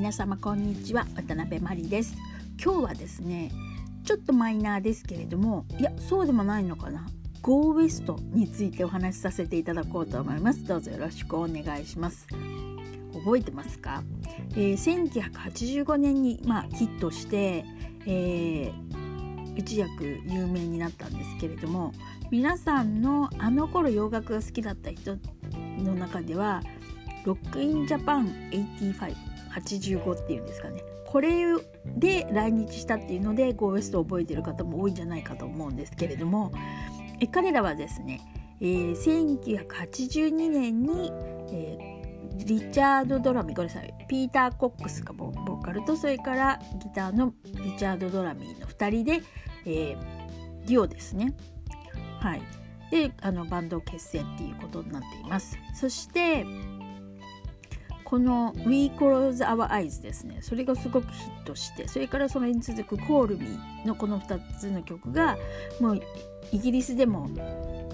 皆様こんにちは。渡辺真理です。今日はですねちょっとマイナーですけれどもいやそうでもないのかな。Go West についてお話しさせていただこうと思います。どうぞよろしくお願いします。覚えてますか、えー、1985年に、まあ、ヒットして、えー、一躍有名になったんですけれども皆さんのあの頃洋楽が好きだった人の中ではロックインジャパン85っていうんですかね。これで来日したっていうので Go West を覚えてる方も多いんじゃないかと思うんですけれどもえ彼らはですね、えー、1982年に、えー、リチャード・ドラミごめんなさいピーター・コックスがボーカルとそれからギターのリチャード・ドラミーの2人で、えー、デュオですね。はい。であのバンドを結成っていうことになっています。そしてこの「We Close Our Eyes」ですね。それがすごくヒットしてそれからそれに続く「Call Me」のこの2つの曲がもうイギリスでも、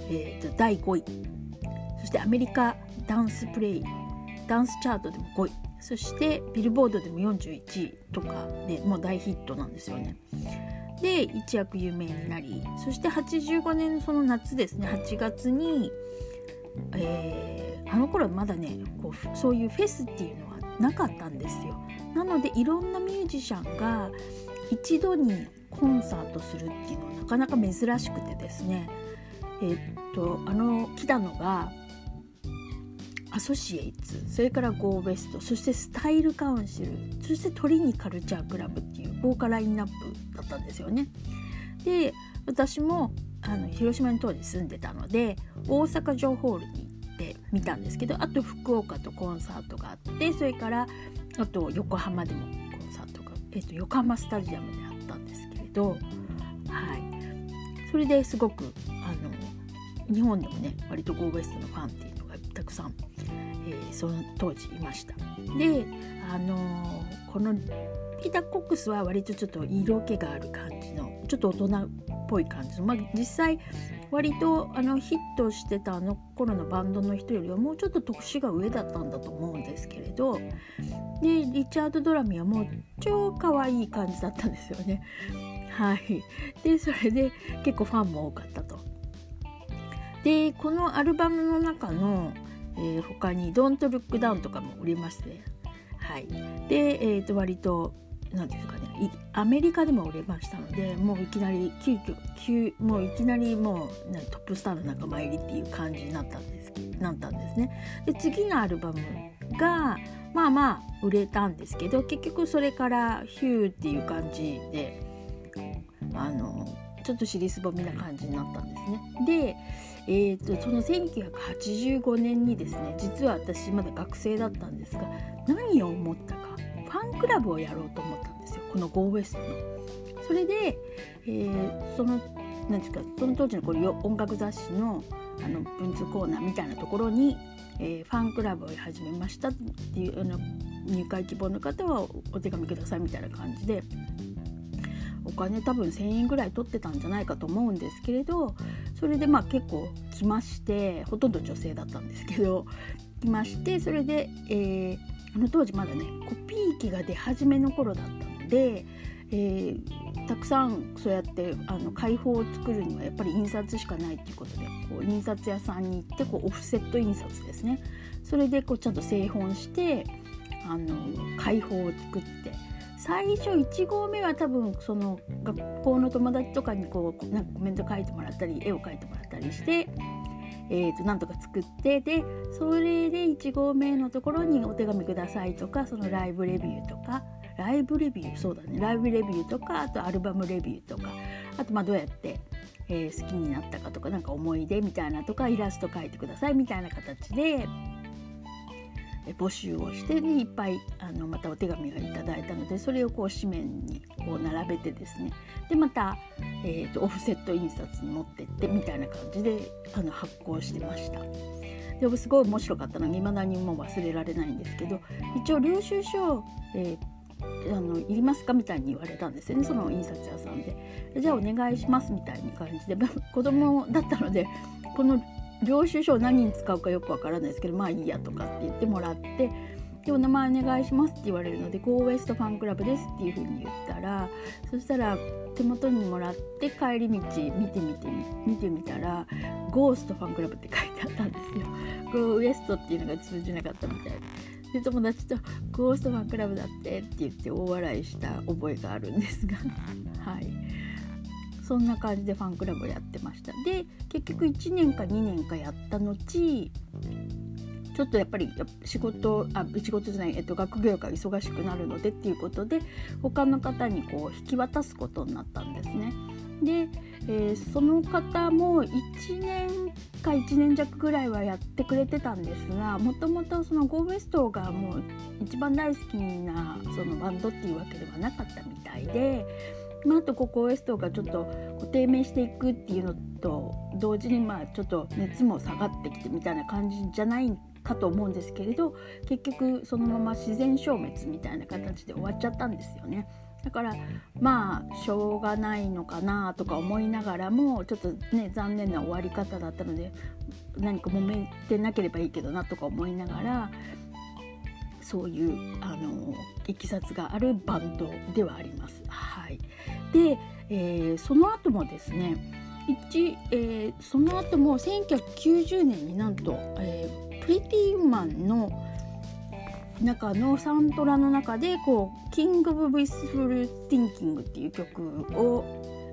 えーと、第5位。そしてアメリカダンスプレイダンスチャートでも5位。そしてビルボードでも41位とかでもう大ヒットなんですよね。で一躍有名になりそして85年のその夏ですね8月に、えーあの頃まだねこうそういうフェスっていうのはなかったんですよ。なのでいろんなミュージシャンが一度にコンサートするっていうのはなかなか珍しくてですねえー、っとあの来たのがアソシエイツそれからゴーベストそしてスタイルカウンシルそしてトリニカルチャークラブっていう豪華ラインナップだったんですよね。で私もあの広島に当時住んでたので大阪城ホールにって見たんですけどあと福岡とコンサートがあってそれからあと横浜でもコンサートが、えーと、横浜スタジアムであったんですけれど、はい、それですごくあの日本でもね割とゴーウエストのファンっていうのがたくさん、えー、その当時いました。であのー、このピーター・コックスは割とちょっと色気がある感じのちょっと大人っぽい感じの、まあ、実際割とあのヒットしてたあの頃のバンドの人よりはもうちょっと特殊が上だったんだと思うんですけれどでリチャード・ドラミはもう超可愛い感じだったんですよね。はい、でそれで結構ファンも多かったと。でこのアルバムの中の、えー、他に「Don't Look Down」とかも売りまして、はい、で、えー、と割と何て言うんですかねアメリカでも売れましたのでもういきなり急遽急もういきなりもうトップスターの仲間入りっていう感じになったんですなったんですね。で次のアルバムがまあまあ売れたんですけど結局それからヒューっていう感じであのちょっと尻すぼみな感じになったんですね。で、えーと、とその1985年にですね実は私まだ学生だったんですが何を思ったかファンクラブをやろうと思ったんですよこの Go West の。それで、えー、そのなんですかその当時のこれ音楽雑誌のあの文通コーナーみたいなところに、えー、ファンクラブを始めましたっていうあの入会希望の方はお手紙くださいみたいな感じでお金多分1,000円ぐらい取ってたんじゃないかと思うんですけれどそれでまあ結構来ましてほとんど女性だったんですけど来ましてそれで、えーあの当時まだねコピー機が出始めの頃だったので、えー、たくさんそうやってあの開放を作るにはやっぱり印刷しかないっていうことでこう印刷屋さんに行ってこうオフセット印刷ですね。それでこうちゃんと製本してあの開放を作って。最初1号目は多分その学校の友達とかにこうなんかコメント書いてもらったり絵を描いてもらったりしてえーと、なんとか作ってでそれで1号目のところにお手紙くださいとかそのライブレビューとかライブレビューそうだね。ライブレビューとかあとアルバムレビューとか。あとまあどうやって、えー、好きになったかとかなんか思い出みたいなとかイラスト描いてくださいみたいな形でえ募集をしてにいっぱいあのまたお手紙がいただいたのでそれをこう紙面にこう並べてですね。でまた、えーと、オフセット印刷に持ってってみたいな感じであの発行してました。でもすごい面白かったの。が未だにもう忘れられないんですけど一応領収書、えー、あのいりますか？みたいに言われたんですよね。その印刷屋さんで。じゃあお願いしますみたいな感じで。子供だったのでこの領収書を何に使うかよくわからないですけどまあいいやとかって言ってもらってでお名前お願いしますって言われるので Go West ファンクラブですっていう風に言ったらそしたら手元にもらって帰り道見てみて見てみたらゴーストファンクラブって書いてあったんですよ。Go West っていうのが通じなかったみたいで友達と「ゴーストファンクラブだって」って言って大笑いした覚えがあるんですが。はい。そんな感じでファンクラブをやってました。で結局1年か2年かやった後ちょっとやっぱり仕事あ仕事じゃない、えっと、学業が忙しくなるのでっていうことで他の方にこう引き渡すことになったんですね。で、えー、その方も1年か1年弱ぐらいはやってくれてたんですがもともとそのゴーベストがもう一番大好きなそのバンドっていうわけではなかったみたいで。まあ、あとここウエストがちょっと低迷していくっていうのと同時にまあちょっと熱も下がってきてみたいな感じじゃないかと思うんですけれど結局そのまま自然消滅みたいな形で終わっちゃったんですよね。だからまあしょうがないのかなとか思いながらもちょっとね残念な終わり方だったので何か揉めてなければいいけどなとか思いながらそういうあのいきさつがあるバンドではあります。はい、で、えー、その後もですね一、えー、その後も1990年になんと、えープリティウーマンの中のサントラの中でこう「 King of Wishful Thinking」っていう曲を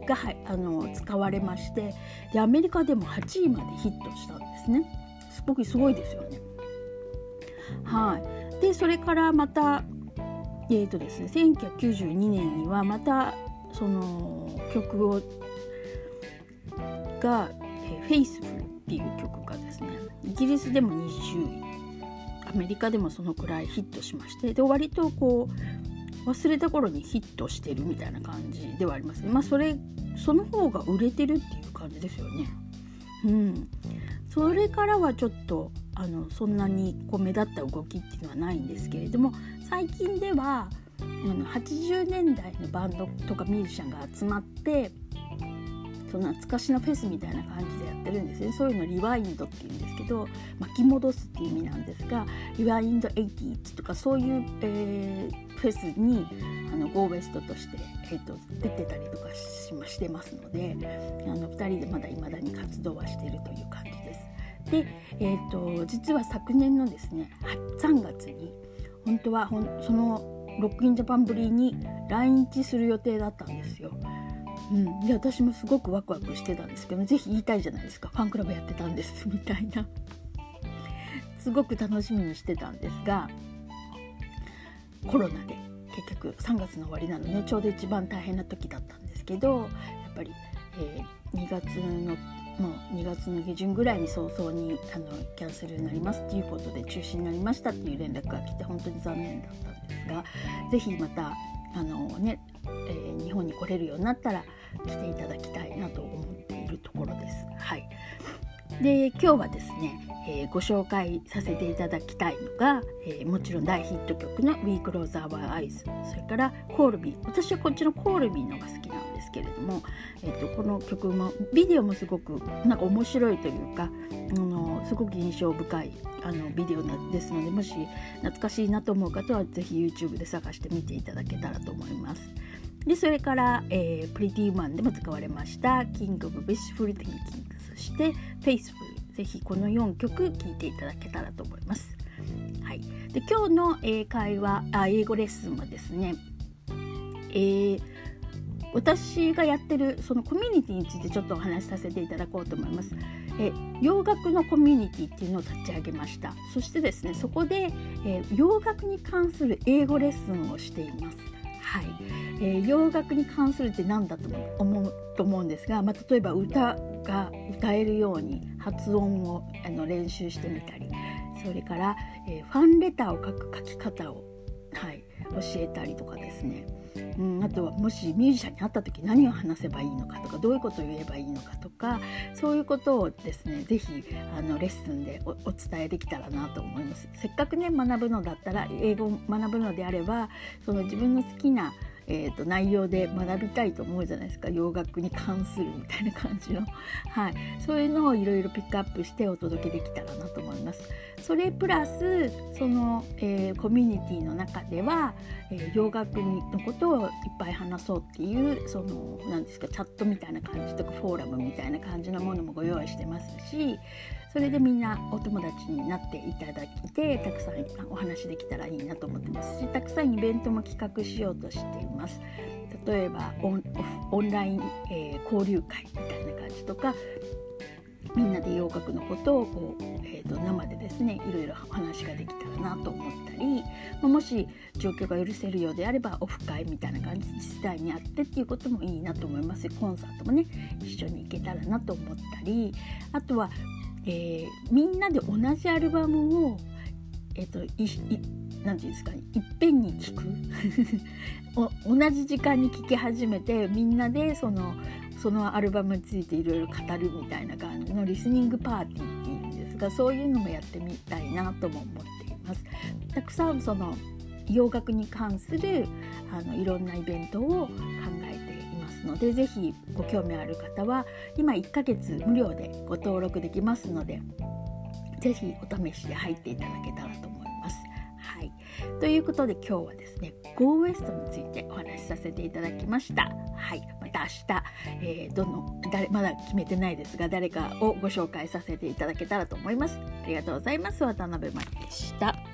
があの使われましてでアメリカでも8位までヒットしたんですねすごくすごいですよね。はい、でそれからまたえーとですね、1992年にはまたその曲をが「フェイスフルっていう曲がですねイギリスでも20位アメリカでもそのくらいヒットしましてで割とこう忘れた頃にヒットしてるみたいな感じではありますね。まあそれその方が売れてるっていう感じですよね。うん。それからはちょっとあのそんなにこう目立った動きっていうのはないんですけれども最近ではあの80年代のバンドとかミュージシャンが集まってその懐かしのフェスみたいな感じでやってるんですねそういうのリワインドっていうんですけど巻き戻すっていう意味なんですがリワインド80とかそういう、えー、フェスにあのゴーウェストとして、えーと、出てたりとかししてますのであの2人でまだ未だに活動はしているという感じです。で、えーと、実は昨年のですね3月に本当はほんそのロックインジャパンぶりに来日する予定だったんですよ。うん、で私もすごくワクワクしてたんですけど是非言いたいじゃないですか。ファンクラブやってたんですみたいな。すごく楽しみにしてたんですがコロナで結局3月の終わりなのねちょうど一番大変な時だったんですけどやっぱり、えー、2月のもう2月の下旬ぐらいに早々にあのキャンセルになりますっていうことで中止になりましたっていう連絡が来て本当に残念だったんですが是非またあのね、えー、日本に来れるようになったら来ていただきたいなと思っているところです。はい、で今日はですね、えー、ご紹介させていただきたいのが、えー、もちろん大ヒット曲の「We Close Our Eyes」それから「コールビー」私はこっちの「コールビー」のが好きなんですけれども、えーと、この曲もビデオもすごくなんか面白いというかあのすごく印象深いあのビデオですのでもし懐かしいなと思う方は是非 YouTube で探してみていただけたらと思います。でそれから、えー、プリティーマンでも使われました「King of Wishful Thinking」して「Faithful」ぜひこの4曲聴いていただけたらと思います。はい、で今日の英会話あ英語レッスンはですね、えー、私がやってるそのコミュニティについてちょっとお話しさせていただこうと思います。え洋楽のコミュニティっていうのを立ち上げましたそしてですねそこで、え洋楽に関する英語レッスンをしていますはい、えー、洋楽に関するって何だと思うと思うんですが、まあ、例えば歌が歌えるように発音をあの練習してみたりそれから、えー、ファンレターを書く書き方を、はい、教えたりとかですね。うん、あとはもしミュージシャンに会った時何を話せばいいのかとかどういうことを言えばいいのかとかそういうことをですね是非あのレッスンでお伝えできたらなと思います。せっかくね学ぶのだったら英語を学ぶのであればその自分の好きなえーと、内容で学びたいと思うじゃないですか。洋楽に関するみたいな感じの、はい、そういうのをいろいろピックアップしてお届けできたらなと思います。それプラスその、えー、コミュニティの中では、えー、洋楽のことをいっぱい話そうっていうその何ですかチャットみたいな感じとかフォーラムみたいな感じのものもご用意してますしそれでみんなお友達になっていただいてたくさんお話できたらいいなと思ってますしたくさんイベントも企画しようとしています。例えばオンライン、えー、交流会みたいな感じとかみんなで洋楽のことをこう、えーと、生でですねいろいろお話ができたらなと思ったり、まもし状況が許せるようであればオフ会みたいな感じで実際にあってっていうこともいいなと思いますコンサートもね一緒に行けたらなと思ったりあとは、えー、みんなで同じアルバムを、えーと、いいなんていうんですかねいっぺんに聞く 同じ時間に聴き始めてみんなでそのそのアルバムについていろいろ語るみたいな感じのリスニングパーティーっていうんですがそういうのもやってみたいなとも思っています。たくさんその洋楽に関するあのいろんなイベントをますので是非ご興味ある方は今1ヶ月無料でご登録できますので是非お試しで入っていただけたらと思います。はい、ということで今日はですね Go West についてお話しさせていただきました。はい、また明日、えー、どの誰まだ決めてないですが誰かをご紹介させていただけたらと思います。ありがとうございます。渡辺真希でした。